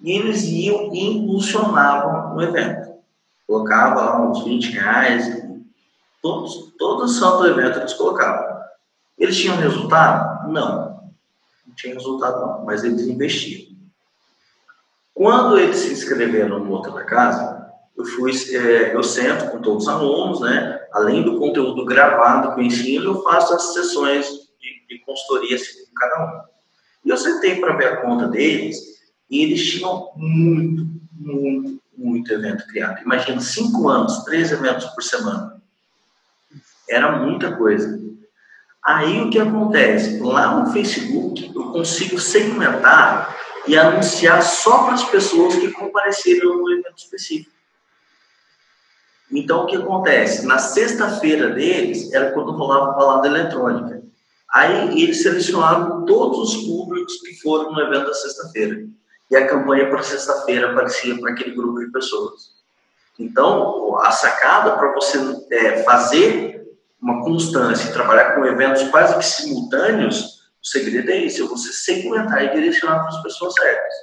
E eles iam e impulsionavam o evento. Colocava lá uns 20 reais, todos, todo santo evento eles colocavam. Eles tinham resultado? Não. Não tinha resultado não, mas eles investiam. Quando eles se inscreveram no Outra da Casa, eu fui, é, eu sento com todos os alunos, né? Além do conteúdo gravado que eu ensino, eu faço as sessões de, de consultoria assim, com cada um. E eu sentei para ver a conta deles e eles tinham muito, muito, muito evento criado. Imagina, cinco anos, três eventos por semana. Era muita coisa. Aí o que acontece? Lá no Facebook eu consigo segmentar e anunciar só para as pessoas que compareceram no evento específico. Então, o que acontece? Na sexta-feira deles, era quando rolava a balada eletrônica. Aí, eles selecionaram todos os públicos que foram no evento da sexta-feira. E a campanha para sexta-feira aparecia para aquele grupo de pessoas. Então, a sacada para você é, fazer uma constância trabalhar com eventos quase que simultâneos, o segredo é esse, é você segmentar e direcionar para as pessoas certas.